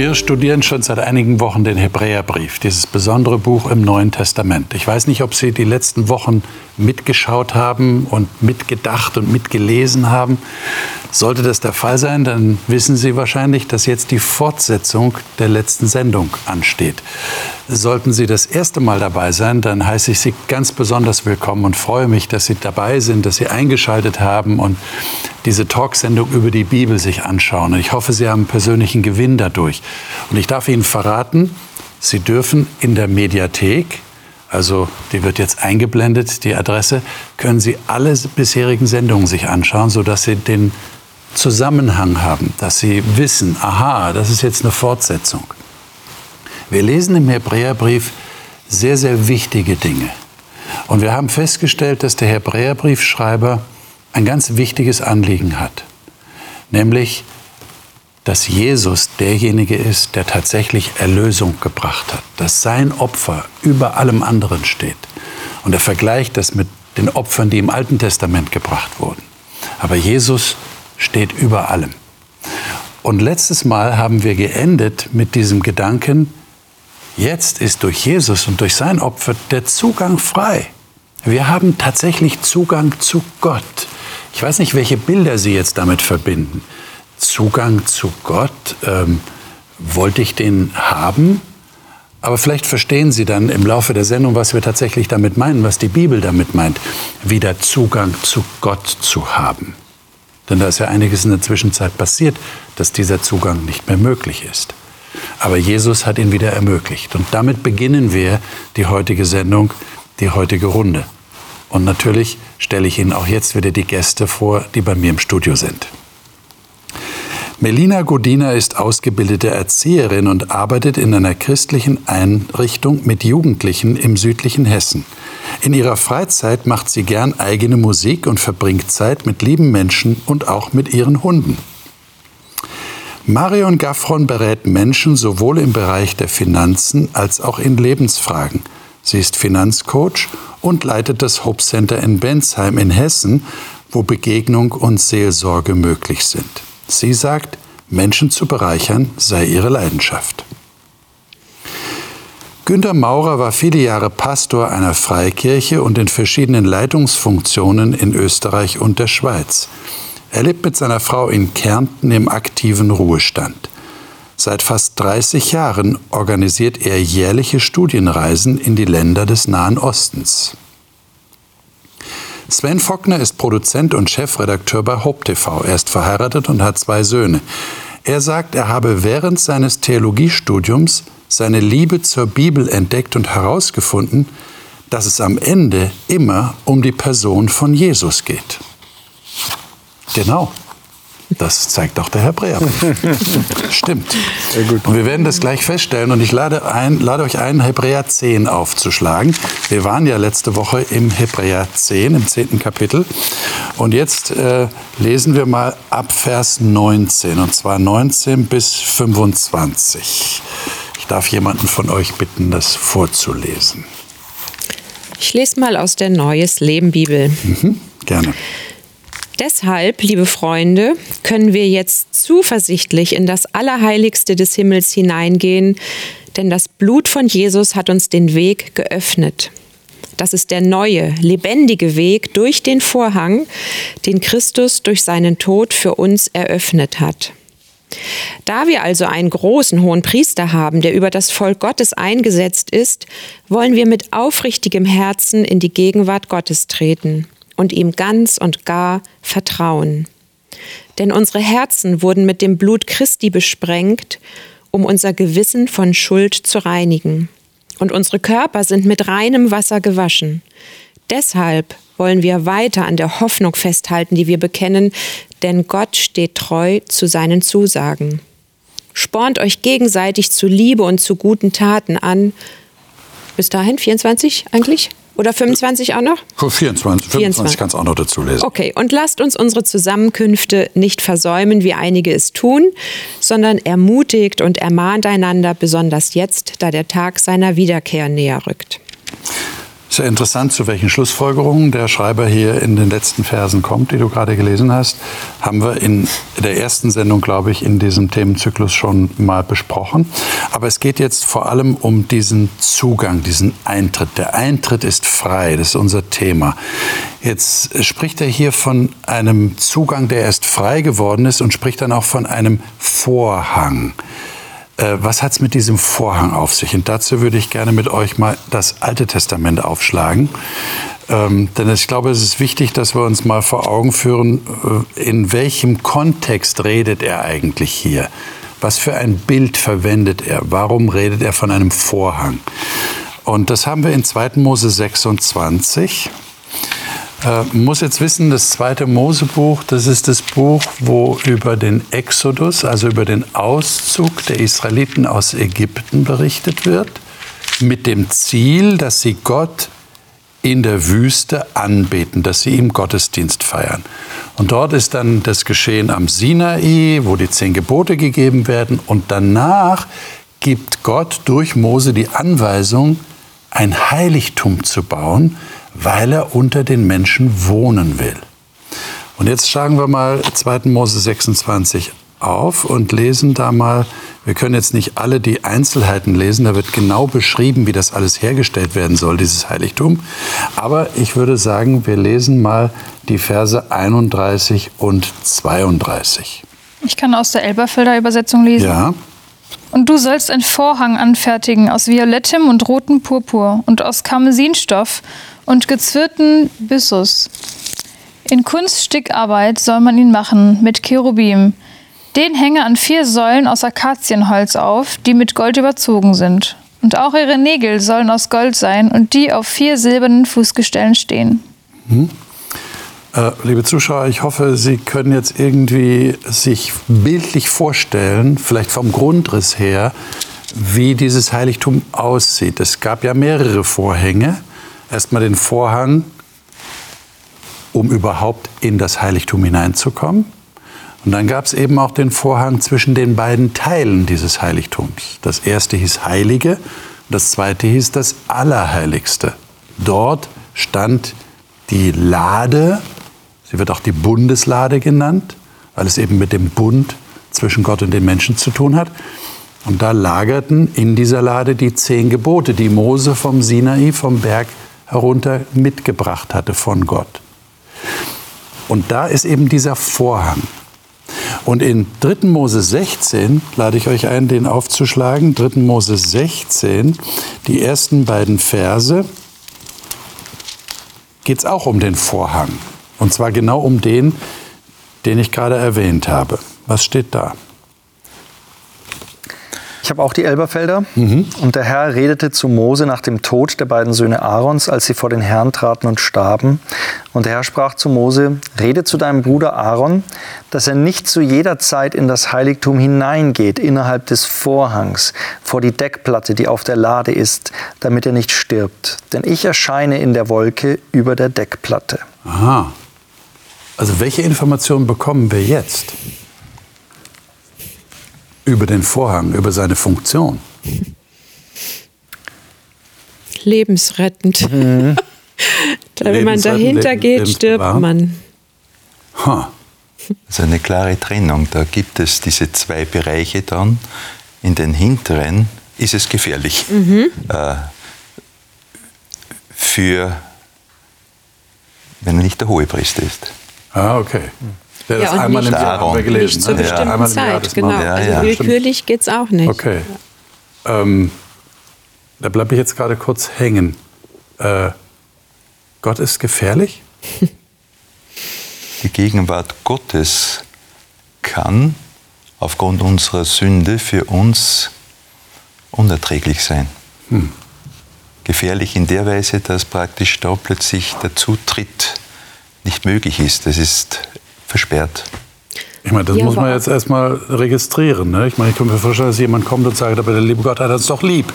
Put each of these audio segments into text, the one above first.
Wir studieren schon seit einigen Wochen den Hebräerbrief, dieses besondere Buch im Neuen Testament. Ich weiß nicht, ob Sie die letzten Wochen mitgeschaut haben und mitgedacht und mitgelesen haben. Sollte das der Fall sein, dann wissen Sie wahrscheinlich, dass jetzt die Fortsetzung der letzten Sendung ansteht. Sollten Sie das erste Mal dabei sein, dann heiße ich Sie ganz besonders willkommen und freue mich, dass Sie dabei sind, dass Sie eingeschaltet haben und diese Talksendung über die Bibel sich anschauen. Ich hoffe, Sie haben persönlichen Gewinn dadurch. Und ich darf Ihnen verraten, Sie dürfen in der Mediathek also die wird jetzt eingeblendet, die Adresse, können Sie alle bisherigen Sendungen sich anschauen, sodass Sie den Zusammenhang haben, dass sie wissen, aha, das ist jetzt eine Fortsetzung. Wir lesen im Hebräerbrief sehr, sehr wichtige Dinge. Und wir haben festgestellt, dass der Hebräerbriefschreiber ein ganz wichtiges Anliegen hat, nämlich, dass Jesus derjenige ist, der tatsächlich Erlösung gebracht hat, dass sein Opfer über allem anderen steht. Und er vergleicht das mit den Opfern, die im Alten Testament gebracht wurden. Aber Jesus steht über allem. Und letztes Mal haben wir geendet mit diesem Gedanken, jetzt ist durch Jesus und durch sein Opfer der Zugang frei. Wir haben tatsächlich Zugang zu Gott. Ich weiß nicht, welche Bilder Sie jetzt damit verbinden. Zugang zu Gott, ähm, wollte ich den haben? Aber vielleicht verstehen Sie dann im Laufe der Sendung, was wir tatsächlich damit meinen, was die Bibel damit meint, wieder Zugang zu Gott zu haben. Denn da ist ja einiges in der Zwischenzeit passiert, dass dieser Zugang nicht mehr möglich ist. Aber Jesus hat ihn wieder ermöglicht. Und damit beginnen wir die heutige Sendung, die heutige Runde. Und natürlich stelle ich Ihnen auch jetzt wieder die Gäste vor, die bei mir im Studio sind. Melina Godina ist ausgebildete Erzieherin und arbeitet in einer christlichen Einrichtung mit Jugendlichen im südlichen Hessen. In ihrer Freizeit macht sie gern eigene Musik und verbringt Zeit mit lieben Menschen und auch mit ihren Hunden. Marion Gaffron berät Menschen sowohl im Bereich der Finanzen als auch in Lebensfragen. Sie ist Finanzcoach und leitet das Hope Center in Bensheim in Hessen, wo Begegnung und Seelsorge möglich sind. Sie sagt, Menschen zu bereichern sei ihre Leidenschaft. Günter Maurer war viele Jahre Pastor einer Freikirche und in verschiedenen Leitungsfunktionen in Österreich und der Schweiz. Er lebt mit seiner Frau in Kärnten im aktiven Ruhestand. Seit fast 30 Jahren organisiert er jährliche Studienreisen in die Länder des Nahen Ostens. Sven Fockner ist Produzent und Chefredakteur bei Hope TV. Er ist verheiratet und hat zwei Söhne. Er sagt, er habe während seines Theologiestudiums seine Liebe zur Bibel entdeckt und herausgefunden, dass es am Ende immer um die Person von Jesus geht. Genau. Das zeigt auch der Hebräer. Stimmt. Sehr gut. Und wir werden das gleich feststellen. Und ich lade, ein, lade euch ein, Hebräer 10 aufzuschlagen. Wir waren ja letzte Woche im Hebräer 10, im 10. Kapitel. Und jetzt äh, lesen wir mal ab Vers 19. Und zwar 19 bis 25. Ich darf jemanden von euch bitten, das vorzulesen. Ich lese mal aus der Neues Leben Bibel. Mhm, gerne. Deshalb, liebe Freunde, können wir jetzt zuversichtlich in das Allerheiligste des Himmels hineingehen, denn das Blut von Jesus hat uns den Weg geöffnet. Das ist der neue, lebendige Weg durch den Vorhang, den Christus durch seinen Tod für uns eröffnet hat. Da wir also einen großen hohen Priester haben, der über das Volk Gottes eingesetzt ist, wollen wir mit aufrichtigem Herzen in die Gegenwart Gottes treten und ihm ganz und gar vertrauen. Denn unsere Herzen wurden mit dem Blut Christi besprengt, um unser Gewissen von Schuld zu reinigen. Und unsere Körper sind mit reinem Wasser gewaschen. Deshalb wollen wir weiter an der Hoffnung festhalten, die wir bekennen, denn Gott steht treu zu seinen Zusagen. Spornt euch gegenseitig zu Liebe und zu guten Taten an. Bis dahin 24 eigentlich? Oder 25 auch noch? 24, 24 kannst du auch noch dazu lesen. Okay, und lasst uns unsere Zusammenkünfte nicht versäumen, wie einige es tun, sondern ermutigt und ermahnt einander, besonders jetzt, da der Tag seiner Wiederkehr näher rückt. Interessant, zu welchen Schlussfolgerungen der Schreiber hier in den letzten Versen kommt, die du gerade gelesen hast. Haben wir in der ersten Sendung, glaube ich, in diesem Themenzyklus schon mal besprochen. Aber es geht jetzt vor allem um diesen Zugang, diesen Eintritt. Der Eintritt ist frei, das ist unser Thema. Jetzt spricht er hier von einem Zugang, der erst frei geworden ist und spricht dann auch von einem Vorhang. Äh, was hat es mit diesem Vorhang auf sich? Und dazu würde ich gerne mit euch mal das Alte Testament aufschlagen. Ähm, denn ich glaube, es ist wichtig, dass wir uns mal vor Augen führen, äh, in welchem Kontext redet er eigentlich hier? Was für ein Bild verwendet er? Warum redet er von einem Vorhang? Und das haben wir in 2. Mose 26. Äh, muss jetzt wissen, das zweite Mosebuch, das ist das Buch, wo über den Exodus, also über den Auszug der Israeliten aus Ägypten berichtet wird, mit dem Ziel, dass sie Gott in der Wüste anbeten, dass sie ihm Gottesdienst feiern. Und dort ist dann das Geschehen am Sinai, wo die zehn Gebote gegeben werden. Und danach gibt Gott durch Mose die Anweisung, ein Heiligtum zu bauen, weil er unter den Menschen wohnen will. Und jetzt schlagen wir mal 2. Mose 26 auf und lesen da mal, wir können jetzt nicht alle die Einzelheiten lesen, da wird genau beschrieben, wie das alles hergestellt werden soll, dieses Heiligtum. Aber ich würde sagen, wir lesen mal die Verse 31 und 32. Ich kann aus der Elberfelder Übersetzung lesen. Ja. Und du sollst einen Vorhang anfertigen aus violettem und rotem Purpur und aus Karmesinstoff und gezwirnten Byssus. In Kunststickarbeit soll man ihn machen, mit Cherubim. Den hänge an vier Säulen aus Akazienholz auf, die mit Gold überzogen sind. Und auch ihre Nägel sollen aus Gold sein und die auf vier silbernen Fußgestellen stehen. Hm. Äh, liebe Zuschauer, ich hoffe, Sie können jetzt irgendwie sich bildlich vorstellen, vielleicht vom Grundriss her, wie dieses Heiligtum aussieht. Es gab ja mehrere Vorhänge. Erstmal den Vorhang, um überhaupt in das Heiligtum hineinzukommen. Und dann gab es eben auch den Vorhang zwischen den beiden Teilen dieses Heiligtums. Das erste hieß Heilige, das zweite hieß das Allerheiligste. Dort stand die Lade Sie wird auch die Bundeslade genannt, weil es eben mit dem Bund zwischen Gott und den Menschen zu tun hat. Und da lagerten in dieser Lade die zehn Gebote, die Mose vom Sinai, vom Berg herunter mitgebracht hatte von Gott. Und da ist eben dieser Vorhang. Und in 3. Mose 16 lade ich euch ein, den aufzuschlagen. 3. Mose 16, die ersten beiden Verse, geht es auch um den Vorhang. Und zwar genau um den, den ich gerade erwähnt habe. Was steht da? Ich habe auch die Elberfelder. Mhm. Und der Herr redete zu Mose nach dem Tod der beiden Söhne Aarons, als sie vor den Herrn traten und starben. Und der Herr sprach zu Mose, rede zu deinem Bruder Aaron, dass er nicht zu jeder Zeit in das Heiligtum hineingeht, innerhalb des Vorhangs, vor die Deckplatte, die auf der Lade ist, damit er nicht stirbt. Denn ich erscheine in der Wolke über der Deckplatte. Aha. Also welche Informationen bekommen wir jetzt über den Vorhang, über seine Funktion? Lebensrettend. Mhm. Wenn man dahinter geht, stirbt man. Huh. Also eine klare Trennung. Da gibt es diese zwei Bereiche dann. In den hinteren ist es gefährlich. Mhm. Äh, für, wenn er nicht der Hohepriester ist. Ah, okay. Der ja, und einmal nicht, im Jahr haben wir gelesen. Nicht zur ne? bestimmten ja. Zeit, genau. Ja, also willkürlich geht es auch nicht. Okay. Ähm, da bleibe ich jetzt gerade kurz hängen. Äh, Gott ist gefährlich? Die Gegenwart Gottes kann aufgrund unserer Sünde für uns unerträglich sein. Hm. Gefährlich in der Weise, dass praktisch da plötzlich der Zutritt nicht möglich ist. Das ist versperrt. Ich meine, das ja, muss man jetzt erstmal registrieren. Ne? Ich meine, ich kann mir vorstellen, dass jemand kommt und sagt, aber der liebe Gott hat uns doch lieb.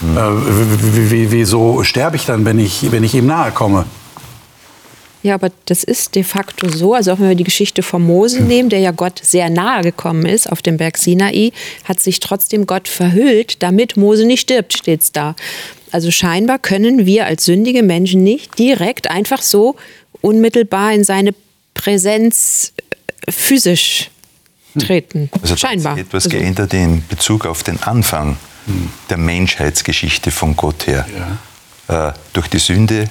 Hm. Äh, wieso sterbe ich dann, wenn ich, wenn ich ihm nahe komme? Ja, aber das ist de facto so. Also auch wenn wir die Geschichte von Mose hm. nehmen, der ja Gott sehr nahe gekommen ist auf dem Berg Sinai, hat sich trotzdem Gott verhüllt, damit Mose nicht stirbt, steht es da. Also scheinbar können wir als sündige Menschen nicht direkt einfach so unmittelbar in seine Präsenz äh, physisch treten. Also da scheinbar. hat sich etwas Also- geändert in Bezug auf den Anfang der Menschheitsgeschichte von Gott her. Äh, durch die Sünde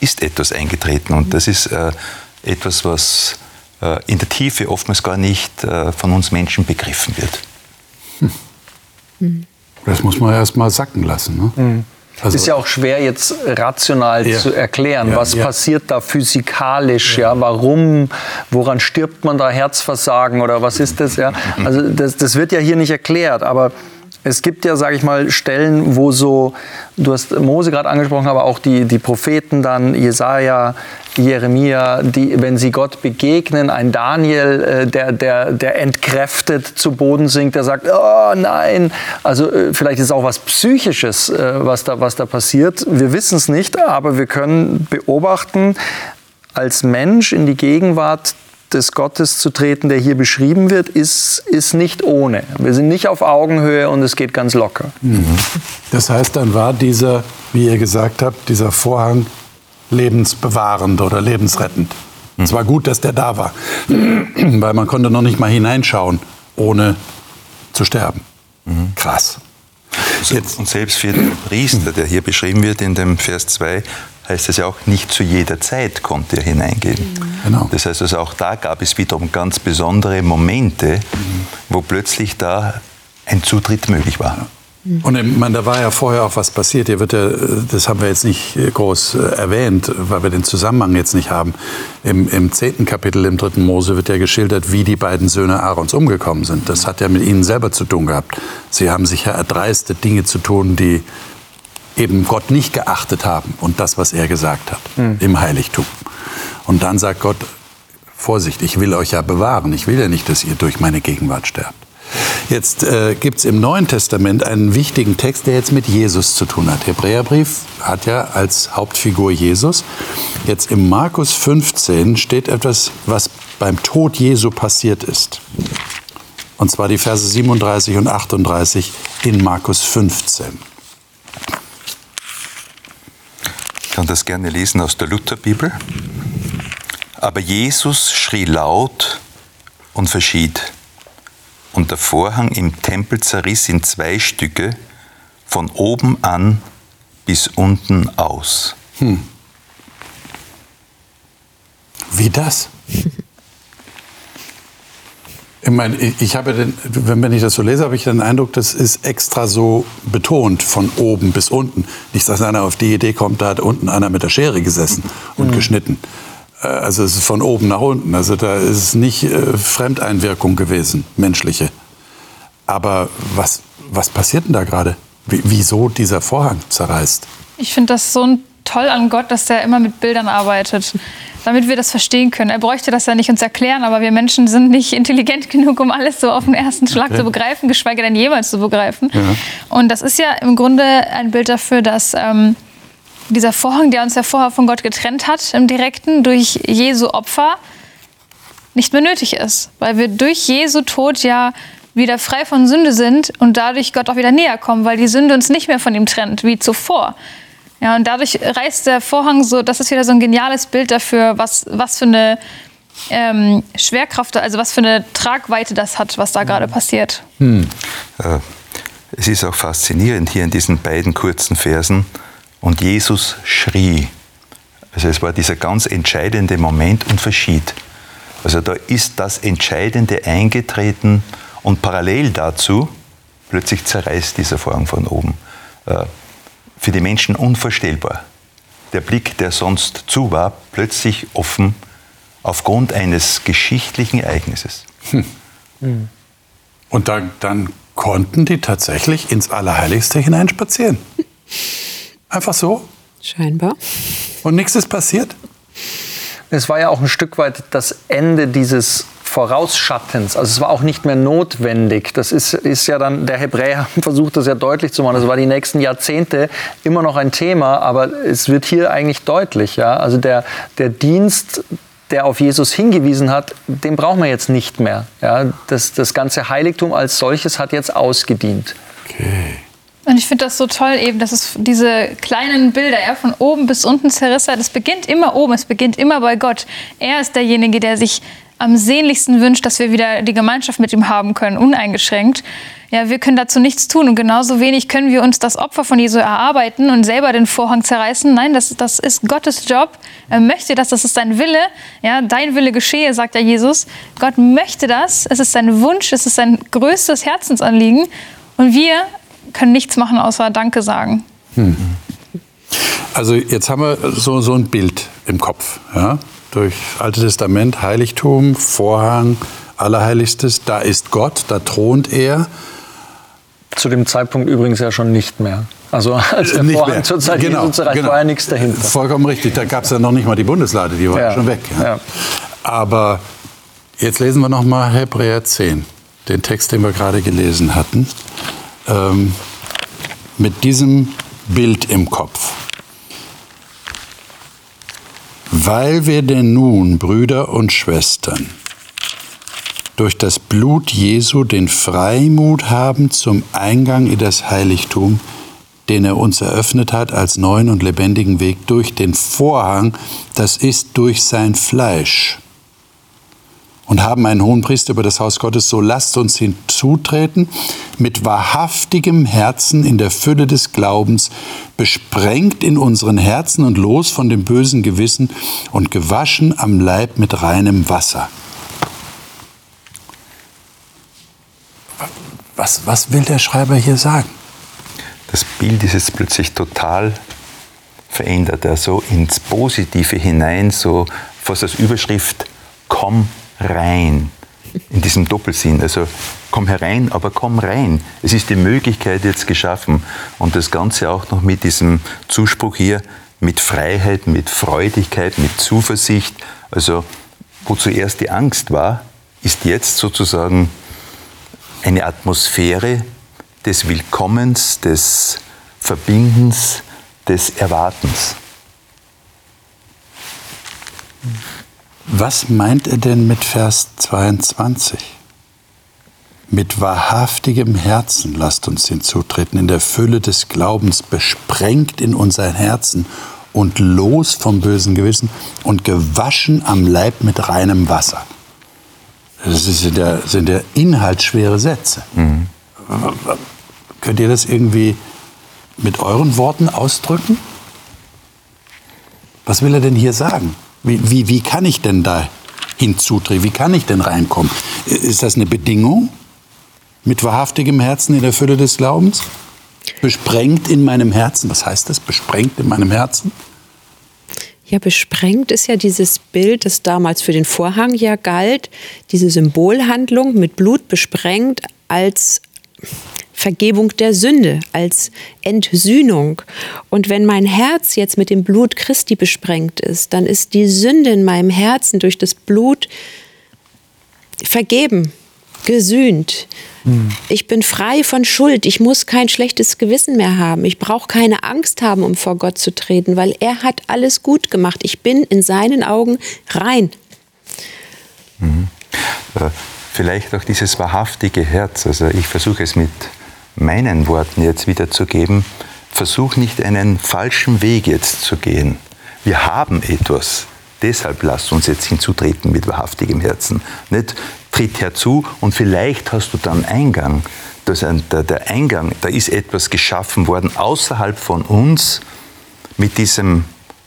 ist etwas eingetreten und das ist äh, etwas, was äh, in der Tiefe oftmals gar nicht äh, von uns Menschen begriffen wird. Das muss man erst mal sacken lassen. Ne? Also, ist ja auch schwer jetzt rational Ja. zu erklären, Ja, was ja. passiert da physikalisch, ja. warum, woran stirbt man da Herzversagen oder was ist das, ja? Also das, das wird ja hier nicht erklärt, aber es gibt ja, sage ich mal, Stellen, wo so, du hast Mose gerade angesprochen, aber auch die, die Propheten dann, Jesaja, Jeremia, die, wenn sie Gott begegnen, ein Daniel, äh, der, der, der entkräftet zu Boden sinkt, der sagt, oh nein, also äh, vielleicht ist auch was Psychisches, äh, was, da, was da passiert. Wir wissen es nicht, aber wir können beobachten, als Mensch in die Gegenwart des Gottes zu treten, der hier beschrieben wird, ist, ist nicht ohne. Wir sind nicht auf Augenhöhe und es geht ganz locker. das heißt, dann war dieser, wie ihr gesagt habt, dieser Vorhang lebensbewahrend oder lebensrettend. Es war gut, dass der da war, weil man konnte noch nicht mal hineinschauen, ohne zu sterben. Krass. Jetzt, Und selbst für den Priester, der hier beschrieben wird in dem Vers 2, heißt es ja auch, nicht zu jeder Zeit konnte er hineingehen. Genau. Das heißt also, auch da gab es wiederum ganz besondere Momente, wo plötzlich da ein Zutritt möglich war. Und ich meine, da war ja vorher auch was passiert. Hier wird ja, das haben wir jetzt nicht äh, groß äh, erwähnt, weil wir den Zusammenhang jetzt nicht haben. Im, Im zehnten Kapitel im dritten Mose wird ja geschildert, wie die beiden Söhne Aarons umgekommen sind. Das hat ja mit ihnen selber zu tun gehabt. Sie haben sich ja erdreistet, Dinge zu tun, die eben Gott nicht geachtet haben und das, was er gesagt hat im Heiligtum. Und dann sagt Gott, Vorsicht, ich will euch ja bewahren. Ich will ja nicht, dass ihr durch meine Gegenwart sterbt. Jetzt äh, gibt es im Neuen Testament einen wichtigen Text, der jetzt mit Jesus zu tun hat. Hebräerbrief hat ja als Hauptfigur Jesus. Jetzt im Markus 15 steht etwas, was beim Tod Jesu passiert ist. Und zwar die Verse 37 und 38 in Markus 15. Ich kann das gerne lesen aus der Lutherbibel. Aber Jesus schrie laut und verschied. Und der Vorhang im Tempel zerriss in zwei Stücke, von oben an bis unten aus. Wie das? Ich meine, ich habe den, wenn ich das so lese, habe ich den Eindruck, das ist extra so betont von oben bis unten. Nicht, dass einer auf die Idee kommt, da hat unten einer mit der Schere gesessen und geschnitten. Äh, Also es ist von oben nach unten. Also da ist es nicht äh, Fremdeinwirkung gewesen, menschliche. Aber was, was passiert denn da gerade? Wie- Wieso dieser Vorhang zerreißt? Ich finde das so toll an Gott, dass er immer mit Bildern arbeitet, damit wir das verstehen können. Er bräuchte das ja nicht uns erklären, aber wir Menschen sind nicht intelligent genug, um alles so auf den ersten Schlag Okay. zu begreifen, geschweige denn jemals zu begreifen. Und das ist ja im Grunde ein Bild dafür, dass ähm, dieser Vorhang, der uns ja vorher von Gott getrennt hat, im Direkten durch Jesu Opfer, nicht mehr nötig ist, weil wir durch Jesu Tod ja wieder frei von Sünde sind und dadurch Gott auch wieder näher kommen, weil die Sünde uns nicht mehr von ihm trennt, wie zuvor. Ja, und dadurch reißt der Vorhang so, das ist wieder so ein geniales Bild dafür, was, was für eine ähm, Schwerkraft, also was für eine Tragweite das hat, was da gerade passiert. Äh, Es ist auch faszinierend hier in diesen beiden kurzen Versen. Und Jesus schrie. Also es war dieser ganz entscheidende Moment und verschied. Also da ist das Entscheidende eingetreten und parallel dazu plötzlich zerreißt dieser Vorhang von oben. Äh, Für die Menschen unvorstellbar. Der Blick, der sonst zu war, plötzlich offen aufgrund eines geschichtlichen Ereignisses. Und dann, dann konnten die tatsächlich ins Allerheiligste hineinspazieren. Einfach so. Scheinbar. Und nichts ist passiert. Es war ja auch ein Stück weit das Ende dieses Vorausschattens. Also es war auch nicht mehr notwendig. Das ist, ist ja dann, der Hebräer versucht das ja deutlich zu machen. Das war die nächsten Jahrzehnte immer noch ein Thema, aber es wird hier eigentlich deutlich. Ja? Also der, der Dienst, der auf Jesus hingewiesen hat, den brauchen wir jetzt nicht mehr. Ja? Das, das ganze Heiligtum als solches hat jetzt ausgedient. Okay. Und ich finde das so toll eben, dass es diese kleinen Bilder, ja, von oben bis unten zerrissen, das beginnt immer oben, es beginnt immer bei Gott. Er ist derjenige, der sich am sehnlichsten wünscht, dass wir wieder die Gemeinschaft mit ihm haben können, uneingeschränkt. Ja, wir können dazu nichts tun und genauso wenig können wir uns das Opfer von Jesu erarbeiten und selber den Vorhang zerreißen. Nein, das, das ist Gottes Job. Er möchte das, das ist sein Wille. Ja, dein Wille geschehe, sagt ja Jesus. Gott möchte das. Es ist sein Wunsch, es ist sein größtes Herzensanliegen. Und wir können nichts machen, außer Danke sagen. Hm. Also jetzt haben wir so, so ein Bild im Kopf. Ja? Durch Alte Testament, Heiligtum, Vorhang, Allerheiligstes, da ist Gott, da thront er. Zu dem Zeitpunkt übrigens ja schon nicht mehr. Also als der nicht Vorhang mehr. zur Zeit genau, Jesu genau. war ja nichts dahinter. Vollkommen richtig, da gab es ja noch nicht mal die Bundeslade, die war ja, schon weg. Ja. Ja. Aber jetzt lesen wir noch mal Hebräer 10, den Text, den wir gerade gelesen hatten ähm, mit diesem Bild im Kopf. Weil wir denn nun, Brüder und Schwestern, durch das Blut Jesu den Freimut haben zum Eingang in das Heiligtum, den er uns eröffnet hat als neuen und lebendigen Weg durch den Vorhang, das ist durch sein Fleisch und haben einen hohen Priester über das Haus Gottes, so lasst uns hinzutreten mit wahrhaftigem Herzen in der Fülle des Glaubens, besprengt in unseren Herzen und los von dem bösen Gewissen und gewaschen am Leib mit reinem Wasser. Was, was will der Schreiber hier sagen? Das Bild ist jetzt plötzlich total verändert, also ins Positive hinein, so fast als Überschrift, komm rein. In diesem Doppelsinn. Also komm herein, aber komm rein. Es ist die Möglichkeit jetzt geschaffen. Und das Ganze auch noch mit diesem Zuspruch hier, mit Freiheit, mit Freudigkeit, mit Zuversicht. Also wo zuerst die Angst war, ist jetzt sozusagen eine Atmosphäre des Willkommens, des Verbindens, des Erwartens. Was meint er denn mit Vers 22? Mit wahrhaftigem Herzen lasst uns hinzutreten, in der Fülle des Glaubens, besprengt in unser Herzen und los vom bösen Gewissen und gewaschen am Leib mit reinem Wasser. Das sind ja, sind ja inhaltsschwere Sätze. Mhm. Könnt ihr das irgendwie mit euren Worten ausdrücken? Was will er denn hier sagen? Wie, wie, wie kann ich denn da hinzutreten? Wie kann ich denn reinkommen? Ist das eine Bedingung? Mit wahrhaftigem Herzen in der Fülle des Glaubens? Besprengt in meinem Herzen. Was heißt das? Besprengt in meinem Herzen? Ja, besprengt ist ja dieses Bild, das damals für den Vorhang ja galt, diese Symbolhandlung mit Blut besprengt als Vergebung der Sünde, als Entsühnung. Und wenn mein Herz jetzt mit dem Blut Christi besprengt ist, dann ist die Sünde in meinem Herzen durch das Blut vergeben, gesühnt. Hm. Ich bin frei von Schuld. Ich muss kein schlechtes Gewissen mehr haben. Ich brauche keine Angst haben, um vor Gott zu treten, weil er hat alles gut gemacht. Ich bin in seinen Augen rein. Mhm. Vielleicht auch dieses wahrhaftige Herz. Also ich versuche es mit meinen Worten jetzt wiederzugeben, versuch nicht einen falschen Weg jetzt zu gehen. Wir haben etwas. Deshalb lasst uns jetzt hinzutreten mit wahrhaftigem Herzen. Nicht tritt herzu und vielleicht hast du dann Eingang. Das, der, der Eingang, da ist etwas geschaffen worden außerhalb von uns mit diesem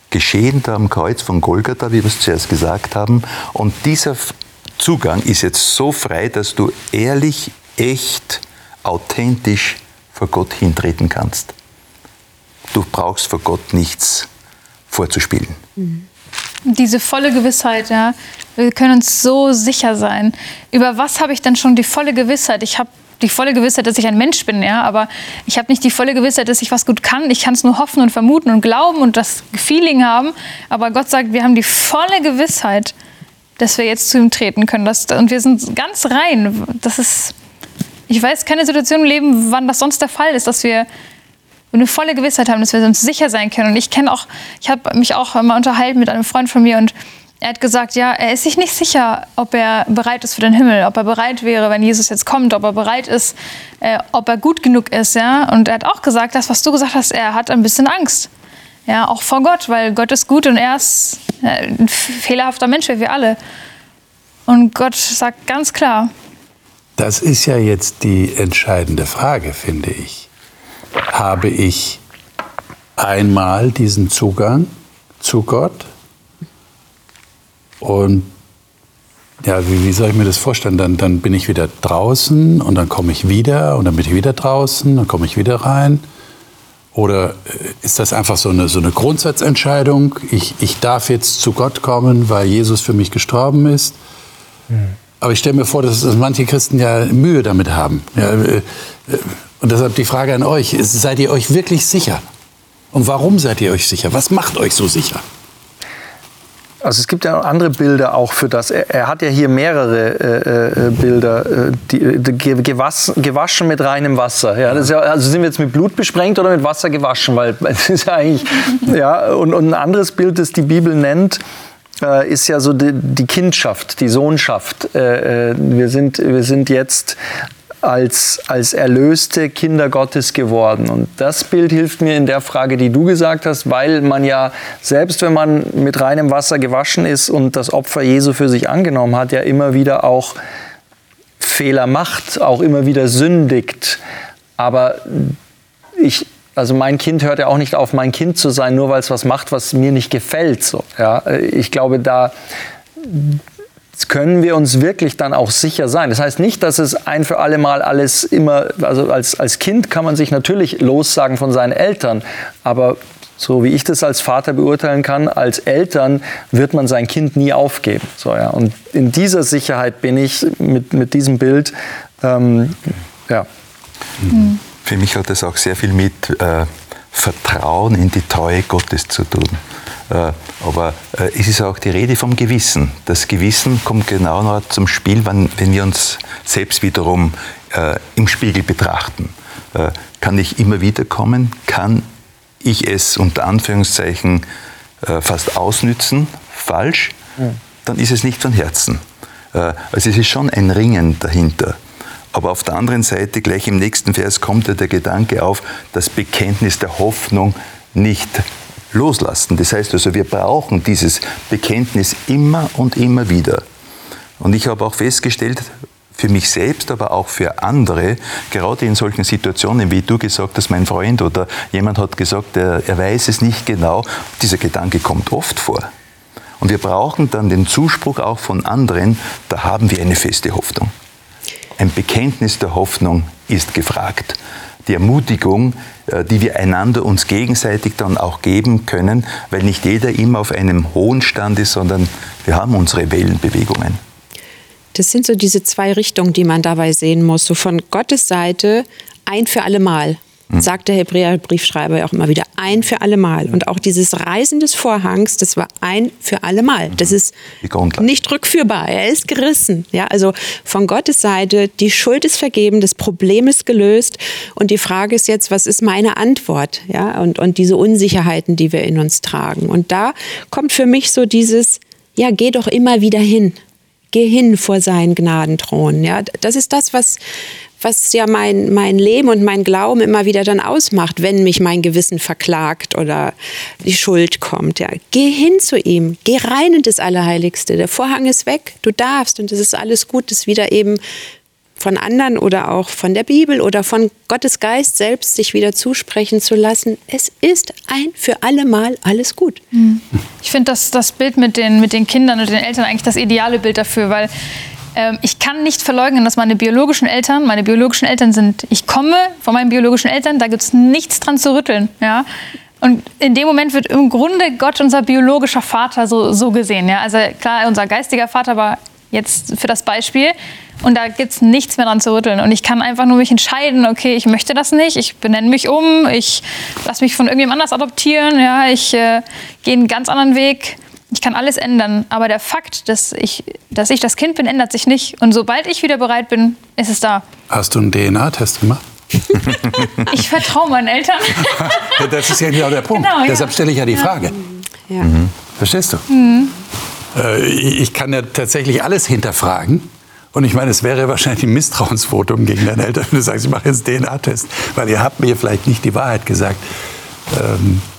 Geschehen da am Kreuz von Golgatha, wie wir es zuerst gesagt haben. Und dieser Zugang ist jetzt so frei, dass du ehrlich, echt, authentisch vor Gott hintreten kannst. Du brauchst vor Gott nichts vorzuspielen. Mhm. Diese volle Gewissheit, ja. Wir können uns so sicher sein. Über was habe ich denn schon die volle Gewissheit? Ich habe die volle Gewissheit, dass ich ein Mensch bin, ja, aber ich habe nicht die volle Gewissheit, dass ich was gut kann. Ich kann es nur hoffen und vermuten und glauben und das Feeling haben. Aber Gott sagt, wir haben die volle Gewissheit, dass wir jetzt zu ihm treten können. Das, und wir sind ganz rein. Das ist ich weiß keine Situation im Leben, wann das sonst der Fall ist, dass wir eine volle Gewissheit haben, dass wir uns sicher sein können. Und ich kenne auch, ich habe mich auch mal unterhalten mit einem Freund von mir und er hat gesagt, ja, er ist sich nicht sicher, ob er bereit ist für den Himmel, ob er bereit wäre, wenn Jesus jetzt kommt, ob er bereit ist, äh, ob er gut genug ist, ja. Und er hat auch gesagt, das, was du gesagt hast, er hat ein bisschen Angst, ja, auch vor Gott, weil Gott ist gut und er ist äh, ein fehlerhafter Mensch, wie wir alle. Und Gott sagt ganz klar. Das ist ja jetzt die entscheidende Frage, finde ich. Habe ich einmal diesen Zugang zu Gott? Und ja, wie, wie, soll ich mir das vorstellen? Dann, dann bin ich wieder draußen und dann komme ich wieder und dann bin ich wieder draußen, dann komme ich wieder rein. Oder äh, ist das einfach so eine, so eine Grundsatzentscheidung? Ich, ich darf jetzt zu Gott kommen, weil Jesus für mich gestorben ist. Mhm. Aber ich stelle mir vor, dass, dass, manche Christen ja Mühe damit haben. Ja, äh, äh, und deshalb die Frage an euch, seid ihr euch wirklich sicher? Und warum seid ihr euch sicher? Was macht euch so sicher? Also es gibt ja andere Bilder auch für das. Er, er hat ja hier mehrere äh, äh Bilder, äh, die, die, gewasch, gewaschen mit reinem Wasser. Ja, ja, also sind wir jetzt mit Blut besprengt oder mit Wasser gewaschen? Weil es ist ja eigentlich, ja, und, und ein anderes Bild, das die Bibel nennt, äh, ist ja so die, die, Kindschaft, die Sohnschaft. Äh, wir, sind, wir sind jetzt als, als erlöste Kinder Gottes geworden. Und das Bild hilft mir in der Frage, die du gesagt hast, weil man ja, selbst wenn man mit reinem Wasser gewaschen ist und das Opfer Jesu für sich angenommen hat, ja immer wieder auch Fehler macht, auch immer wieder sündigt. Aber ich, also mein Kind hört ja auch nicht auf, mein Kind zu sein, nur weil es was macht, was mir nicht gefällt. So, ja. Ich glaube, da können wir uns wirklich dann auch sicher sein. Das heißt nicht, dass es ein für alle Mal alles immer, also als, als Kind kann man sich natürlich lossagen von seinen Eltern, aber so wie ich das als Vater beurteilen kann, als Eltern wird man sein Kind nie aufgeben. So, ja. Und in dieser Sicherheit bin ich mit, mit diesem Bild. Ähm, ja. Für mich hat das auch sehr viel mit äh, Vertrauen in die Treue Gottes zu tun. Äh, aber äh, es ist auch die Rede vom Gewissen. Das Gewissen kommt genau noch zum Spiel, wenn wir uns selbst wiederum äh, im Spiegel betrachten. Kann ich immer wieder kommen? Kann ich es unter Anführungszeichen fast ausnützen? Falsch? Dann ist es nicht von Herzen. Also es ist schon ein Ringen dahinter. Aber auf der anderen Seite, gleich im nächsten Vers, kommt ja der Gedanke auf, das Bekenntnis der Hoffnung nicht loslassen. Das heißt also, wir brauchen dieses Bekenntnis immer und immer wieder. Und ich habe auch festgestellt, für mich selbst, aber auch für andere, gerade in solchen Situationen, wie du gesagt hast, mein Freund oder jemand hat gesagt, er, er weiß es nicht genau, dieser Gedanke kommt oft vor. Und wir brauchen dann den Zuspruch auch von anderen, da haben wir eine feste Hoffnung. Ein Bekenntnis der Hoffnung ist gefragt die Ermutigung, äh, die wir einander uns gegenseitig dann auch geben können, weil nicht jeder immer auf einem hohen Stand ist, sondern wir haben unsere Wellenbewegungen. Das sind so diese zwei Richtungen, die man dabei sehen muss. So von Gottes Seite ein für alle Mal mhm. sagt der Hebräer-Briefschreiber ja auch immer wieder, ein für alle Mal. Und auch dieses Reisen des Vorhangs, das war ein für alle Mal. Das ist nicht rückführbar. Er ist gerissen. Ja, also von Gottes Seite, die Schuld ist vergeben, das Problem ist gelöst. Und die Frage ist jetzt, was ist meine Antwort? Ja, und, und diese Unsicherheiten, die wir in uns tragen. Und da kommt für mich so dieses, ja, geh doch immer wieder hin. Geh hin vor seinen Gnadenthron. Ja, das ist das, was, was ja mein, mein Leben und mein Glauben immer wieder dann ausmacht, wenn mich mein Gewissen verklagt oder die Schuld kommt. Ja. Geh hin zu ihm, geh rein in das Allerheiligste. Der Vorhang ist weg, du darfst und es ist alles gut, das wieder eben von anderen oder auch von der Bibel oder von Gottes Geist selbst sich wieder zusprechen zu lassen. Es ist ein für alle Mal alles gut. Hm. Ich finde das, das Bild mit den, mit den Kindern und den Eltern eigentlich das ideale Bild dafür, weil ähm, ich kann nicht verleugnen, dass meine biologischen Eltern, meine biologischen Eltern sind, ich komme von meinen biologischen Eltern, da gibt es nichts dran zu rütteln. Ja? Und in dem Moment wird im Grunde Gott unser biologischer Vater so, so gesehen. Ja? Also klar, unser geistiger Vater war jetzt für das Beispiel. Und da gibt es nichts mehr dran zu rütteln. Und ich kann einfach nur mich entscheiden, okay, ich möchte das nicht, ich benenne mich um, ich lasse mich von irgendjemand anders adoptieren, ja, ich äh, gehe einen ganz anderen Weg. Ich kann alles ändern, aber der Fakt, dass ich, dass ich das Kind bin, ändert sich nicht. Und sobald ich wieder bereit bin, ist es da. Hast du einen DNA-Test gemacht? ich vertraue meinen Eltern. das ist ja genau der Punkt. Genau, ja. Deshalb stelle ich ja die Frage. Ja. Mhm. Verstehst du? Mhm. Äh, ich kann ja tatsächlich alles hinterfragen. Und ich meine, es wäre wahrscheinlich ein Misstrauensvotum gegen deine Eltern, wenn du sagst, ich mache jetzt DNA-Test, weil ihr habt mir vielleicht nicht die Wahrheit gesagt. Ähm, äh,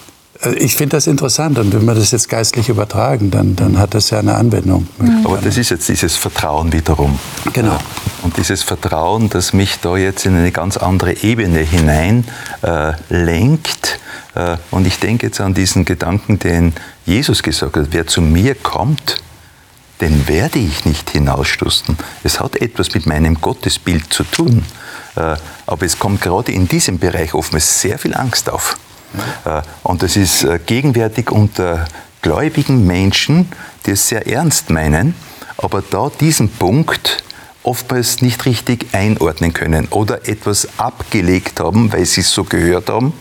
ich finde das interessant und wenn wir das jetzt geistlich übertragen, dann, dann hat das ja eine Anwendung. Mhm. Aber das ist jetzt dieses Vertrauen wiederum. Genau. Und dieses Vertrauen, das mich da jetzt in eine ganz andere Ebene hinein äh, lenkt. Äh, und ich denke jetzt an diesen Gedanken, den Jesus gesagt hat, wer zu mir kommt, den werde ich nicht hinausstoßen. Es hat etwas mit meinem Gottesbild zu tun. Äh, aber es kommt gerade in diesem Bereich oftmals sehr viel Angst auf. Äh, und das ist äh, gegenwärtig unter gläubigen Menschen, die es sehr ernst meinen, aber da diesen Punkt oftmals nicht richtig einordnen können oder etwas abgelegt haben, weil sie es so gehört haben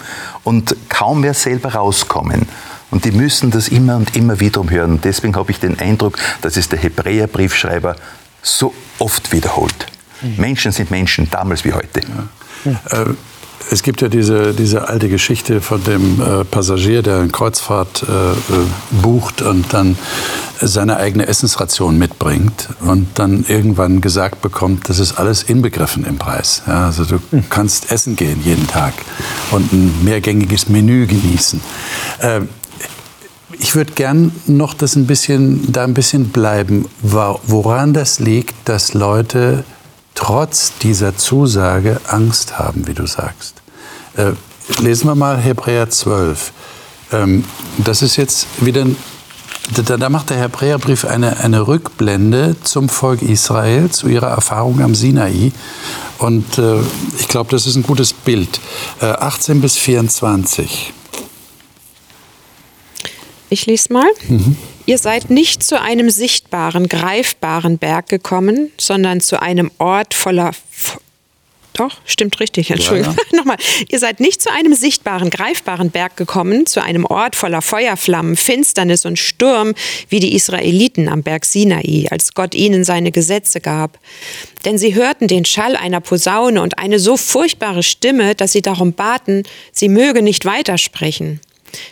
und kaum mehr selber rauskommen. Und die müssen das immer und immer wieder umhören. Und deswegen habe ich den Eindruck, dass es der Hebräerbriefschreiber so oft wiederholt. Mhm. Menschen sind Menschen, damals wie heute. Ja. Äh, es gibt ja diese, diese alte Geschichte von dem äh, Passagier, der eine Kreuzfahrt äh, äh, bucht und dann seine eigene Essensration mitbringt und dann irgendwann gesagt bekommt, das ist alles inbegriffen im Preis. Ja, also du hm. kannst essen gehen jeden Tag und ein mehrgängiges Menü genießen. Äh, ich würde gern noch das ein bisschen, da ein bisschen bleiben, woran das liegt, dass Leute trotz dieser Zusage Angst haben, wie du sagst. Äh, lesen wir mal Hebräer 12. Ähm, das ist jetzt wieder, da, da macht der Hebräerbrief eine, eine Rückblende zum Volk Israel, zu ihrer Erfahrung am Sinai. Und äh, ich glaube, das ist ein gutes Bild. Äh, 18 bis 24. Ich lese mal. Mhm. Ihr seid nicht zu einem sichtbaren, greifbaren Berg gekommen, sondern zu einem Ort voller doch, stimmt richtig, Entschuldigung. Ja, ja. Nochmal. Ihr seid nicht zu einem sichtbaren, greifbaren Berg gekommen, zu einem Ort voller Feuerflammen, Finsternis und Sturm, wie die Israeliten am Berg Sinai, als Gott ihnen seine Gesetze gab. Denn sie hörten den Schall einer Posaune und eine so furchtbare Stimme, dass sie darum baten, sie möge nicht weitersprechen.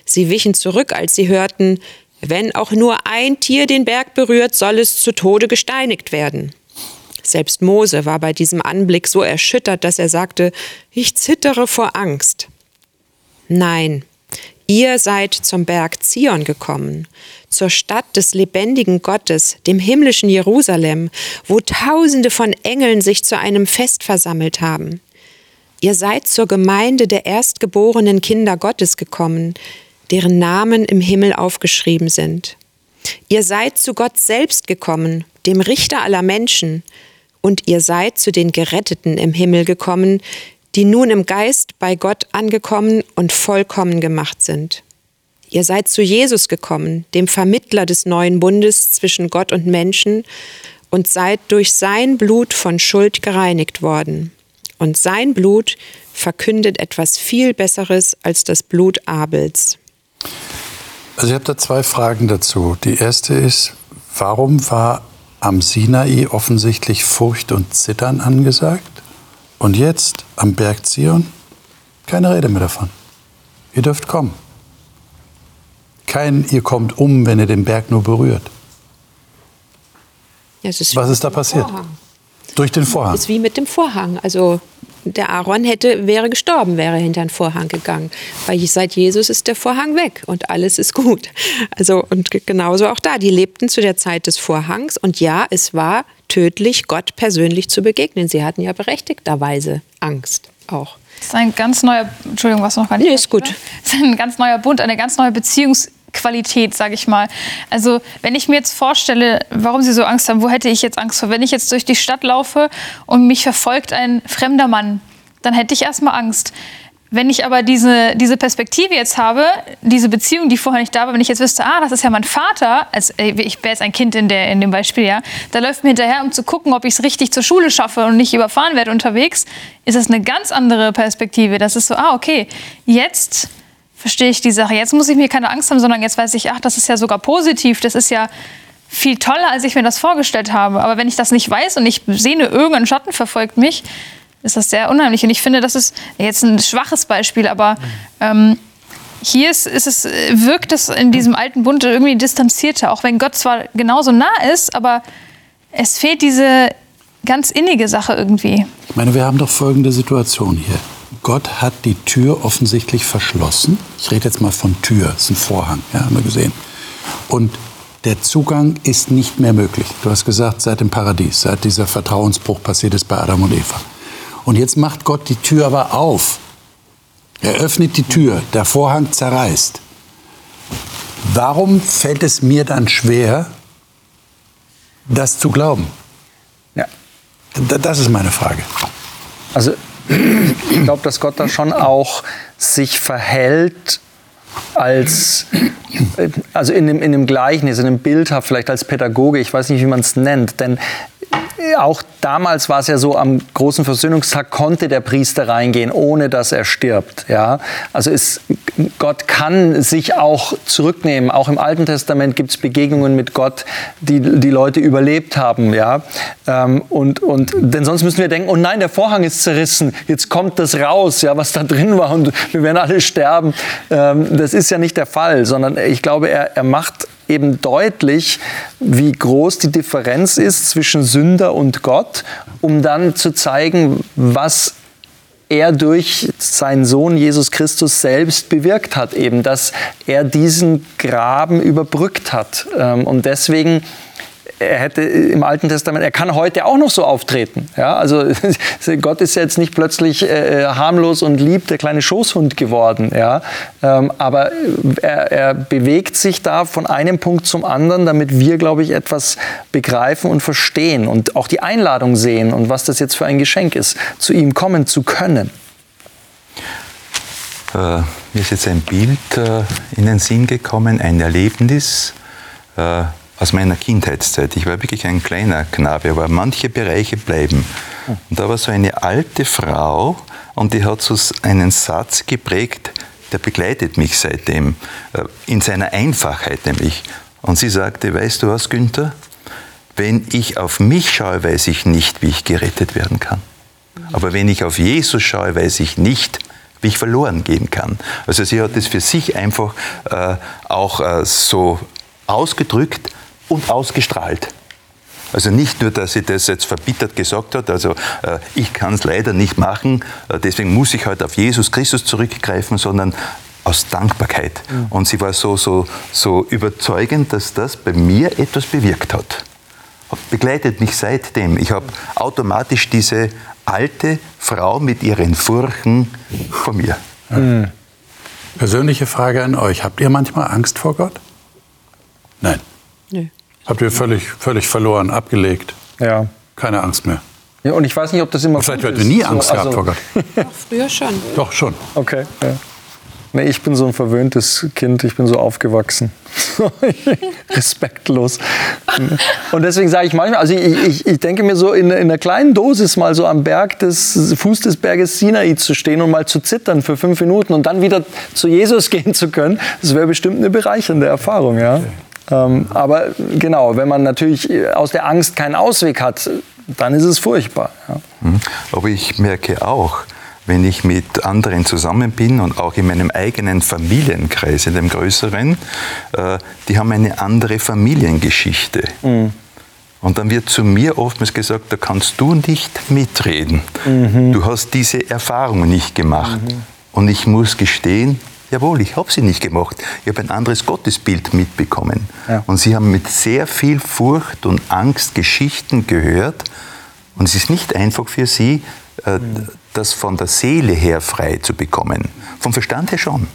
Sie wichen zurück, als sie hörten, wenn auch nur ein Tier den Berg berührt, soll es zu Tode gesteinigt werden. Selbst Mose war bei diesem Anblick so erschüttert, dass er sagte, ich zittere vor Angst. Nein, ihr seid zum Berg Zion gekommen, zur Stadt des lebendigen Gottes, dem himmlischen Jerusalem, wo Tausende von Engeln sich zu einem Fest versammelt haben. Ihr seid zur Gemeinde der erstgeborenen Kinder Gottes gekommen, deren Namen im Himmel aufgeschrieben sind. Ihr seid zu Gott selbst gekommen, dem Richter aller Menschen, und ihr seid zu den Geretteten im Himmel gekommen, die nun im Geist bei Gott angekommen und vollkommen gemacht sind. Ihr seid zu Jesus gekommen, dem Vermittler des neuen Bundes zwischen Gott und Menschen, und seid durch sein Blut von Schuld gereinigt worden. Und sein Blut verkündet etwas viel Besseres als das Blut Abels. Also ich habe da zwei Fragen dazu. Die erste ist, warum war am Sinai offensichtlich Furcht und Zittern angesagt? Und jetzt am Berg Zion keine Rede mehr davon. Ihr dürft kommen. Kein, ihr kommt um, wenn ihr den Berg nur berührt. Ja, ist Was ist da passiert? Vorhang. Durch den Vorhang. Das ist wie mit dem Vorhang. Also der Aaron hätte, wäre gestorben, wäre hinter den Vorhang gegangen. Weil seit Jesus ist der Vorhang weg und alles ist gut. Also, und genauso auch da. Die lebten zu der Zeit des Vorhangs und ja, es war tödlich, Gott persönlich zu begegnen. Sie hatten ja berechtigterweise Angst auch. Das ist ein ganz neuer, Entschuldigung, was noch gar nicht. Nee, ist gut. Das ist ein ganz neuer Bund, eine ganz neue Beziehungs- Qualität, sage ich mal. Also wenn ich mir jetzt vorstelle, warum Sie so Angst haben, wo hätte ich jetzt Angst vor? Wenn ich jetzt durch die Stadt laufe und mich verfolgt ein fremder Mann, dann hätte ich erstmal Angst. Wenn ich aber diese, diese Perspektive jetzt habe, diese Beziehung, die vorher nicht da war, wenn ich jetzt wüsste, ah, das ist ja mein Vater, also ich wäre jetzt ein Kind in, der, in dem Beispiel, ja, da läuft mir hinterher, um zu gucken, ob ich es richtig zur Schule schaffe und nicht überfahren werde unterwegs, ist das eine ganz andere Perspektive. Das ist so, ah, okay, jetzt verstehe ich die Sache. Jetzt muss ich mir keine Angst haben, sondern jetzt weiß ich, ach, das ist ja sogar positiv, das ist ja viel toller, als ich mir das vorgestellt habe. Aber wenn ich das nicht weiß und ich sehe, irgendein Schatten verfolgt mich, ist das sehr unheimlich. Und ich finde, das ist jetzt ein schwaches Beispiel, aber ähm, hier ist, ist es, wirkt es in diesem alten Bund irgendwie distanzierter, auch wenn Gott zwar genauso nah ist, aber es fehlt diese ganz innige Sache irgendwie. Ich meine, wir haben doch folgende Situation hier. Gott hat die Tür offensichtlich verschlossen. Ich rede jetzt mal von Tür, das ist ein Vorhang, ja, haben wir gesehen. Und der Zugang ist nicht mehr möglich. Du hast gesagt, seit dem Paradies, seit dieser Vertrauensbruch passiert ist bei Adam und Eva. Und jetzt macht Gott die Tür aber auf. Er öffnet die Tür, der Vorhang zerreißt. Warum fällt es mir dann schwer, das zu glauben? Ja. Das ist meine Frage. Also ich glaube, dass Gott da schon auch sich verhält als, also in dem, in dem Gleichnis, in dem Bildhaft, vielleicht als Pädagoge, ich weiß nicht, wie man es nennt, denn auch damals war es ja so, am großen Versöhnungstag konnte der Priester reingehen, ohne dass er stirbt. Ja? Also es, Gott kann sich auch zurücknehmen. Auch im Alten Testament gibt es Begegnungen mit Gott, die die Leute überlebt haben. Ja? Ähm, Und, und, denn sonst müssen wir denken, oh nein, der Vorhang ist zerrissen, jetzt kommt das raus, ja, was da drin war und wir werden alle sterben. Ähm, Das ist ja nicht der Fall, sondern ich glaube, er, er macht eben deutlich, wie groß die Differenz ist zwischen Sünder und Gott, um dann zu zeigen, was er durch seinen Sohn Jesus Christus selbst bewirkt hat, eben, dass er diesen Graben überbrückt hat. Ähm, Und deswegen er hätte im Alten Testament, er kann heute auch noch so auftreten. Ja, also Gott ist jetzt nicht plötzlich äh, harmlos und lieb der kleine Schoßhund geworden. Ja, ähm, aber er, er bewegt sich da von einem Punkt zum anderen, damit wir, glaube ich, etwas begreifen und verstehen und auch die Einladung sehen und was das jetzt für ein Geschenk ist, zu ihm kommen zu können. Äh, mir ist jetzt ein Bild äh, in den Sinn gekommen, ein Erlebnis äh, aus meiner Kindheitszeit. Ich war wirklich ein kleiner Knabe, aber manche Bereiche bleiben. Und da war so eine alte Frau und die hat so einen Satz geprägt, der begleitet mich seitdem, äh, in seiner Einfachheit nämlich. Und sie sagte, weißt du was, Günther? Wenn ich auf mich schaue, weiß ich nicht, wie ich gerettet werden kann. Aber wenn ich auf Jesus schaue, weiß ich nicht, wie ich verloren gehen kann. Also sie hat es für sich einfach äh, auch äh, so ausgedrückt und ausgestrahlt. Also nicht nur, dass sie das jetzt verbittert gesagt hat, also äh, ich kann es leider nicht machen, äh, deswegen muss ich heute auf Jesus Christus zurückgreifen, sondern aus Dankbarkeit. Und sie war so, so, so überzeugend, dass das bei mir etwas bewirkt hat. Begleitet mich seitdem. Ich habe automatisch diese alte Frau mit ihren Furchen vor mir. Persönliche Frage an euch. Habt ihr manchmal Angst vor Gott? Nein. Habt ihr völlig, völlig verloren, abgelegt? Ja. Keine Angst mehr. ja und ich weiß nicht, ob das immer Vielleicht habt ihr ist. nie So, Angst gehabt also- vor Gott. Doch, früher schon. Doch, schon. Okay, ja. Nee, ich bin so ein verwöhntes Kind, ich bin so aufgewachsen. Respektlos. Und deswegen sage ich manchmal, also ich, ich, ich denke mir so in, in einer kleinen Dosis mal so am Berg des Fuß des Berges Sinai zu stehen und mal zu zittern für fünf Minuten und dann wieder zu Jesus gehen zu können, das wäre bestimmt eine bereichernde Erfahrung, ja. Ähm, aber genau, wenn man natürlich aus der Angst keinen Ausweg hat, dann ist es furchtbar. Ja. Mhm. Aber ich merke auch, wenn ich mit anderen zusammen bin und auch in meinem eigenen Familienkreis, in dem größeren, äh, die haben eine andere Familiengeschichte. Und dann wird zu mir oftmals gesagt, da kannst du nicht mitreden. Du hast diese Erfahrung nicht gemacht. Und ich muss gestehen, jawohl, ich habe sie nicht gemacht. Ich habe ein anderes Gottesbild mitbekommen. Ja. Und sie haben mit sehr viel Furcht und Angst Geschichten gehört. Und es ist nicht einfach für sie, äh, das von der Seele her frei zu bekommen. Vom Verstand her schon.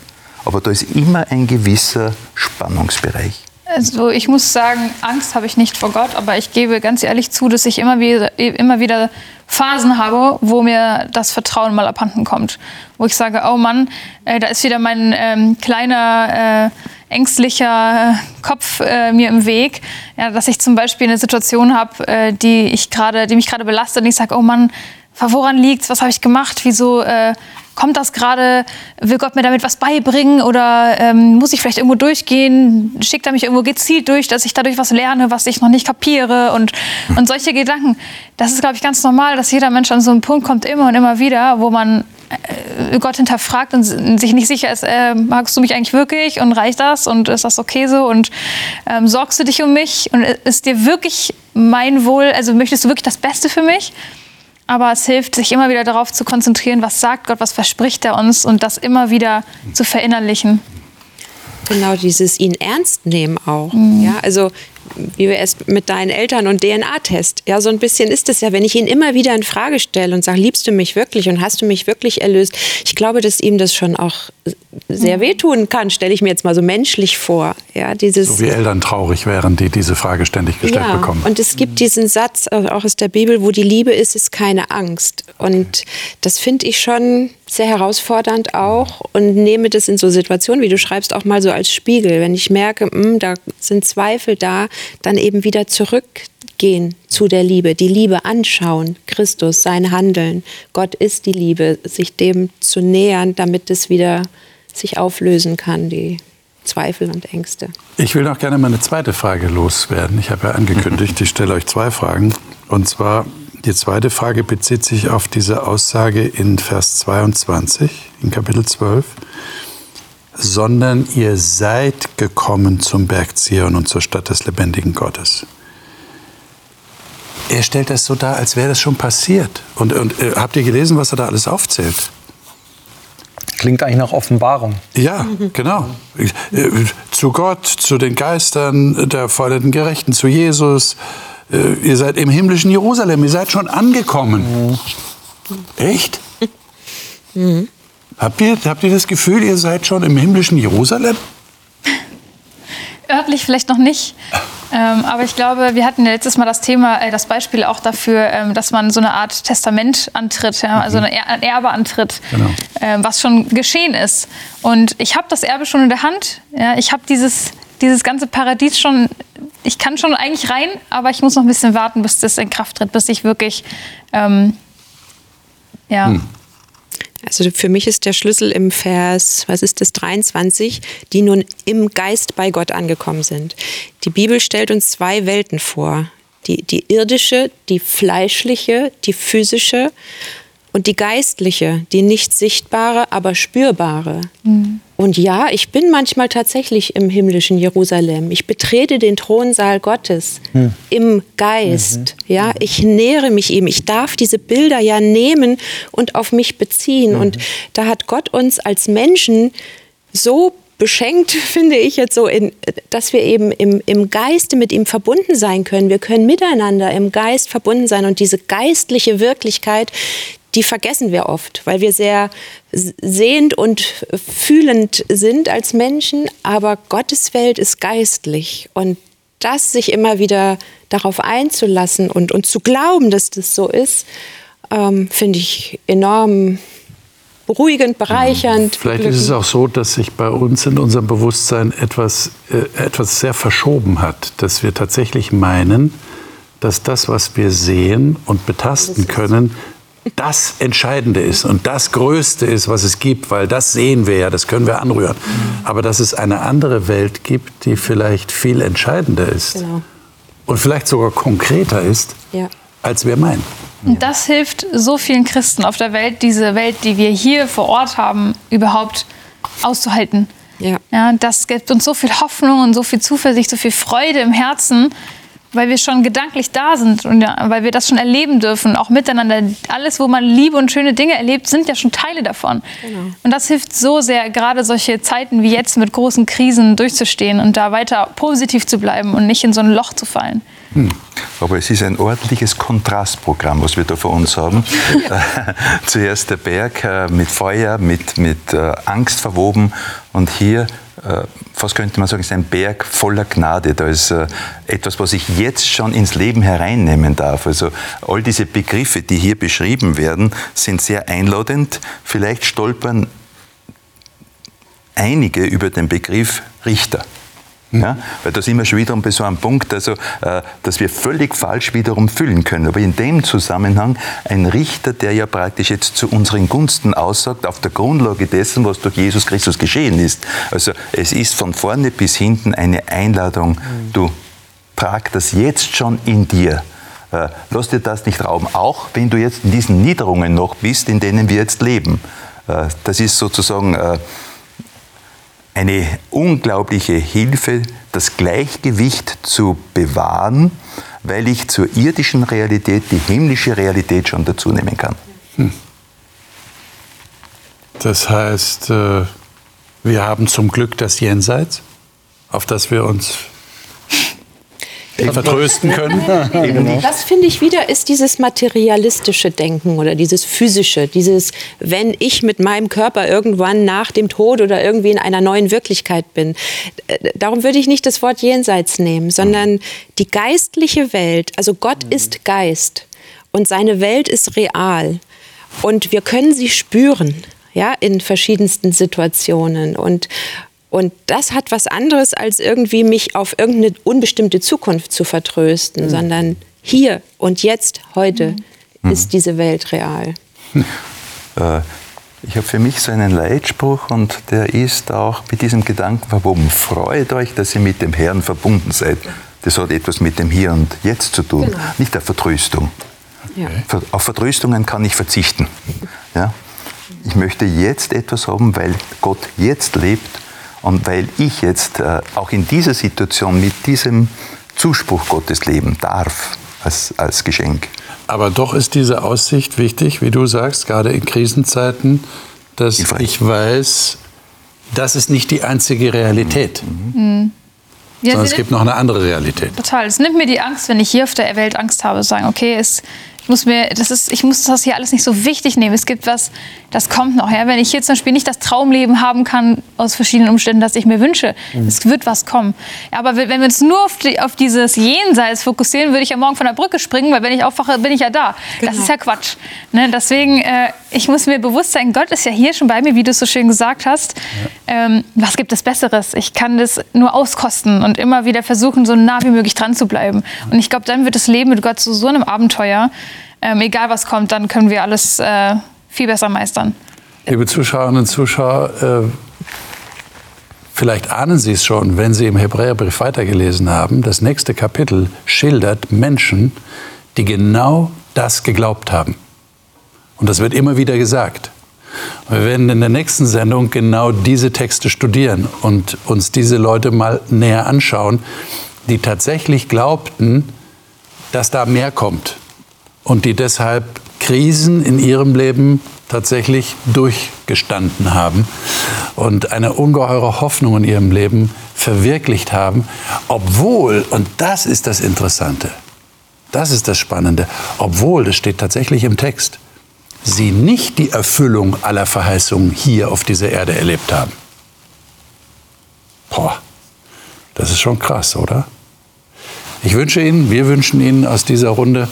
Aber da ist immer ein gewisser Spannungsbereich. Also ich muss sagen, Angst habe ich nicht vor Gott, aber ich gebe ganz ehrlich zu, dass ich immer wieder, immer wieder Phasen habe, wo mir das Vertrauen mal abhanden kommt. Wo ich sage, oh Mann, äh, da ist wieder mein ähm, kleiner, äh, ängstlicher äh, Kopf äh, mir im Weg. Ja, dass ich zum Beispiel eine Situation habe, äh, die, ich gerade, die mich gerade belastet und ich sage, oh Mann, woran liegt's? Was habe ich gemacht? Wieso äh, kommt das gerade? Will Gott mir damit was beibringen? Oder ähm, muss ich vielleicht irgendwo durchgehen? Schickt er mich irgendwo gezielt durch, dass ich dadurch was lerne, was ich noch nicht kapiere? Und, und solche Gedanken. Das ist, glaube ich, ganz normal, dass jeder Mensch an so einen Punkt kommt, immer und immer wieder, wo man äh, Gott hinterfragt und sich nicht sicher ist, äh, magst du mich eigentlich wirklich und reicht das und ist das okay so und ähm, sorgst du dich um mich und ist dir wirklich mein Wohl, also möchtest du wirklich das Beste für mich? Aber es hilft, sich immer wieder darauf zu konzentrieren, was sagt Gott, was verspricht er uns und das immer wieder zu verinnerlichen. Genau, dieses ihn ernst nehmen auch. Mhm. Ja, also wie wir es mit deinen Eltern und DNA-Test. Ja, so ein bisschen ist es ja, wenn ich ihn immer wieder in Frage stelle und sage, liebst du mich wirklich und hast du mich wirklich erlöst? Ich glaube, dass ihm das schon auch sehr mhm. wehtun kann, stelle ich mir jetzt mal so menschlich vor. Ja, dieses so wie Eltern traurig wären, die diese Frage ständig gestellt ja, bekommen. Und es gibt diesen Satz auch aus der Bibel, wo die Liebe ist, ist keine Angst. Und das finde ich schon sehr herausfordernd auch und nehme das in so Situationen, wie du schreibst, auch mal so als Spiegel. Wenn ich merke, mh, hm, da sind Zweifel da, dann eben wieder zurückgehen zu der Liebe, die Liebe anschauen, Christus, sein Handeln. Gott ist die Liebe, sich dem zu nähern, damit es wieder sich auflösen kann, die Zweifel und Ängste. Ich will noch gerne mal eine zweite Frage loswerden. Ich habe ja angekündigt, ich stelle euch zwei Fragen. Und zwar, die zweite Frage bezieht sich auf diese Aussage in Vers 22, in Kapitel 12 sondern ihr seid gekommen zum Berg Zion und zur Stadt des lebendigen Gottes. Er stellt das so dar, als wäre das schon passiert. Und, und äh, habt ihr gelesen, was er da alles aufzählt? Klingt eigentlich nach Offenbarung. Ja, genau. Äh, zu Gott, zu den Geistern der vollenden Gerechten, zu Jesus. Äh, ihr seid im himmlischen Jerusalem, ihr seid schon angekommen. Mhm. Echt? Mhm. Habt ihr, habt ihr das Gefühl, ihr seid schon im himmlischen Jerusalem? Örtlich vielleicht noch nicht. Ähm, aber ich glaube, wir hatten ja letztes Mal das Thema, äh, das Beispiel auch dafür, ähm, dass man so eine Art Testament antritt, ja, also eine er ein Erbe antritt, genau. ähm, was schon geschehen ist. Und ich habe das Erbe schon in der Hand. Ja, ich habe dieses, dieses ganze Paradies schon, ich kann schon eigentlich rein, aber ich muss noch ein bisschen warten, bis das in Kraft tritt, bis ich wirklich, ähm, ja. Hm also für mich ist der Schlüssel im Vers, was ist das, 23, die nun im Geist bei Gott angekommen sind. Die Bibel stellt uns zwei Welten vor. Die, die irdische, die fleischliche, die physische und die geistliche, die nicht sichtbare, aber spürbare. Mhm. Und ja, ich bin manchmal tatsächlich im himmlischen Jerusalem. Ich betrete den Thronsaal Gottes mhm. im Geist. Mhm. Ja, ich nähere mich ihm. Ich darf diese Bilder ja nehmen und auf mich beziehen. Und da hat Gott uns als Menschen so beschenkt, finde ich jetzt so, in, dass wir eben im, im Geiste mit ihm verbunden sein können. Wir können miteinander im Geist verbunden sein und diese geistliche Wirklichkeit, die vergessen wir oft, weil wir sehr sehend und fühlend sind als Menschen, aber Gottes Welt ist geistlich und das sich immer wieder darauf einzulassen und, und zu glauben, dass das so ist, ähm, finde ich enorm beruhigend, bereichernd. Vielleicht ist es auch so, dass sich bei uns in unserem Bewusstsein etwas, äh, etwas sehr verschoben hat, dass wir tatsächlich meinen, dass das, was wir sehen und betasten können, das Entscheidende ist und das Größte ist, was es gibt, weil das sehen wir ja, das können wir anrühren. Aber dass es eine andere Welt gibt, die vielleicht viel entscheidender ist genau. und vielleicht sogar konkreter ist, ja. als wir meinen. Und das hilft so vielen Christen auf der Welt, diese Welt, die wir hier vor Ort haben, überhaupt auszuhalten. Ja. Ja, das gibt uns so viel Hoffnung und so viel Zuversicht, so viel Freude im Herzen weil wir schon gedanklich da sind und ja, weil wir das schon erleben dürfen, auch miteinander. Alles, wo man Liebe und schöne Dinge erlebt, sind ja schon Teile davon. Genau. Und das hilft so sehr, gerade solche Zeiten wie jetzt mit großen Krisen durchzustehen und da weiter positiv zu bleiben und nicht in so ein Loch zu fallen. Hm. Aber es ist ein ordentliches Kontrastprogramm, was wir da vor uns haben. Zuerst der Berg äh, mit Feuer, mit, mit äh, Angst verwoben und hier fast könnte man sagen, ist ein Berg voller Gnade. Da ist äh, etwas, was ich jetzt schon ins Leben hereinnehmen darf. Also all diese Begriffe, die hier beschrieben werden, sind sehr einladend. Vielleicht stolpern einige über den Begriff Richter. Ja? Weil da sind wir schon wiederum bei so einem Punkt, also, äh, dass wir völlig falsch wiederum füllen können. Aber in dem Zusammenhang ein Richter, der ja praktisch jetzt zu unseren Gunsten aussagt, auf der Grundlage dessen, was durch Jesus Christus geschehen ist. Also es ist von vorne bis hinten eine Einladung, mhm. du trag das jetzt schon in dir Äh, lass dir das nicht rauben, auch wenn du jetzt in diesen Niederungen noch bist, in denen wir jetzt leben. Äh, das ist sozusagen äh, eine unglaubliche Hilfe, das Gleichgewicht zu bewahren, weil ich zur irdischen Realität die himmlische Realität schon dazu nehmen kann. Hm. Das heißt, äh, wir haben zum Glück das Jenseits, auf das wir uns vertrösten können. Genau. Das finde ich wieder ist dieses materialistische Denken oder dieses physische, dieses, wenn ich mit meinem Körper irgendwann nach dem Tod oder irgendwie in einer neuen Wirklichkeit bin. Äh, darum würde ich nicht das Wort Jenseits nehmen, sondern die geistliche Welt, also Gott ist Geist und seine Welt ist real und wir können sie spüren ja, in verschiedensten Situationen. Und, und das hat was anderes, als irgendwie mich auf irgendeine unbestimmte Zukunft zu vertrösten, mhm. sondern hier und jetzt, heute mhm. ist diese Welt real. Äh, ich habe für mich so einen Leitspruch und der ist auch mit diesem Gedanken verbunden. Freut euch, dass ihr mit dem Herrn verbunden seid. Das hat etwas mit dem Hier und Jetzt zu tun, genau. nicht der Vertröstung. Ja. Auf Vertröstungen kann ich verzichten. Ja? Ich möchte jetzt etwas haben, weil Gott jetzt lebt und weil ich jetzt äh, auch in dieser Situation mit diesem Zuspruch Gottes leben darf als, als Geschenk. Aber doch ist diese Aussicht wichtig, wie du sagst, gerade in Krisenzeiten, dass ich weiß, das ist nicht die einzige Realität. Mhm. Ja, sondern es gibt noch eine andere Realität. Total. Es nimmt mir die Angst, wenn ich hier auf der Welt Angst habe, zu sagen, okay, es muss mir, das ist, ich muss das hier alles nicht so wichtig nehmen. Es gibt was, das kommt noch. Ja? Wenn ich hier zum Beispiel nicht das Traumleben haben kann, aus verschiedenen Umständen, das ich mir wünsche, mhm. es wird was kommen. Ja, aber wenn wir uns nur auf, die, auf, dieses Jenseits fokussieren, würde ich ja morgen von der Brücke springen, weil wenn ich aufwache, bin ich ja da. Genau. Das ist ja Quatsch. Ne? Deswegen, äh, ich muss mir bewusst sein, Gott ist ja hier schon bei mir, wie du es so schön gesagt hast. Ja. Ähm, was gibt es Besseres? Ich kann das nur auskosten und immer wieder versuchen, so nah wie möglich dran zu bleiben. Und ich glaube, dann wird das Leben mit Gott zu so einem Abenteuer ähm, egal was kommt, dann können wir alles äh, viel besser meistern. Liebe Zuschauerinnen und Zuschauer, äh, vielleicht ahnen Sie es schon, wenn Sie im Hebräerbrief weitergelesen haben. Das nächste Kapitel schildert Menschen, die genau das geglaubt haben. Und das wird immer wieder gesagt. Wir werden in der nächsten Sendung genau diese Texte studieren und uns diese Leute mal näher anschauen, die tatsächlich glaubten, dass da mehr kommt, und die deshalb Krisen in ihrem Leben tatsächlich durchgestanden haben und eine ungeheure Hoffnung in ihrem Leben verwirklicht haben, obwohl, und das ist das Interessante, das ist das Spannende, obwohl, das steht tatsächlich im Text, sie nicht die Erfüllung aller Verheißungen hier auf dieser Erde erlebt haben. Boah, das ist schon krass, oder? Ich wünsche Ihnen, wir wünschen Ihnen aus dieser Runde,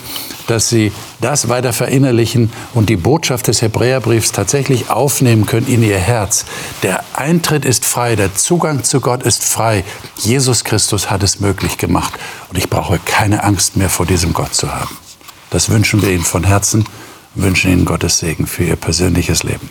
dass Sie das weiter verinnerlichen und die Botschaft des Hebräerbriefs tatsächlich aufnehmen können in Ihr Herz. Der Eintritt ist frei, der Zugang zu Gott ist frei. Jesus Christus hat es möglich gemacht und ich brauche keine Angst mehr vor diesem Gott zu haben. Das wünschen wir Ihnen von Herzen wünschen Ihnen Gottes Segen für Ihr persönliches Leben.